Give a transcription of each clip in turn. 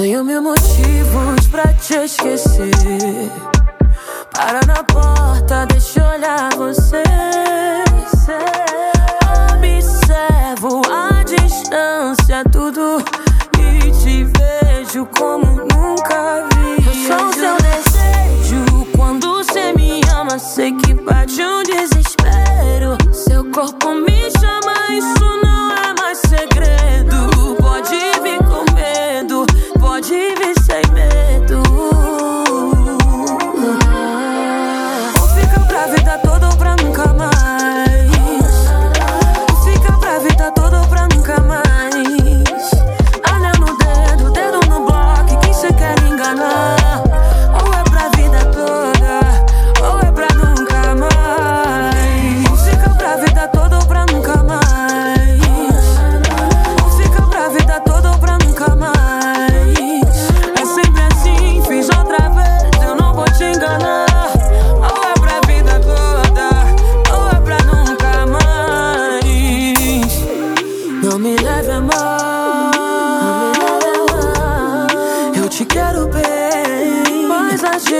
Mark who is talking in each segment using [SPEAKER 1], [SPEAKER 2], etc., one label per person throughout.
[SPEAKER 1] Tenho mil motivos pra te esquecer. Para na porta, deixa eu olhar você. Observo a distância, tudo. E te vejo como nunca vi. Eu sou seu desejo. Quando você me ama, sei que bate um desespero.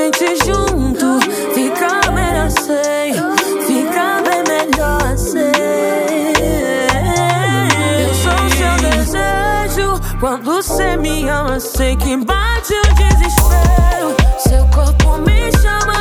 [SPEAKER 1] Gente junto fica melhor sei, fica bem melhor sei. Eu sou seu desejo. Quando você me ama, sei que bate o desespero. Seu corpo me chama,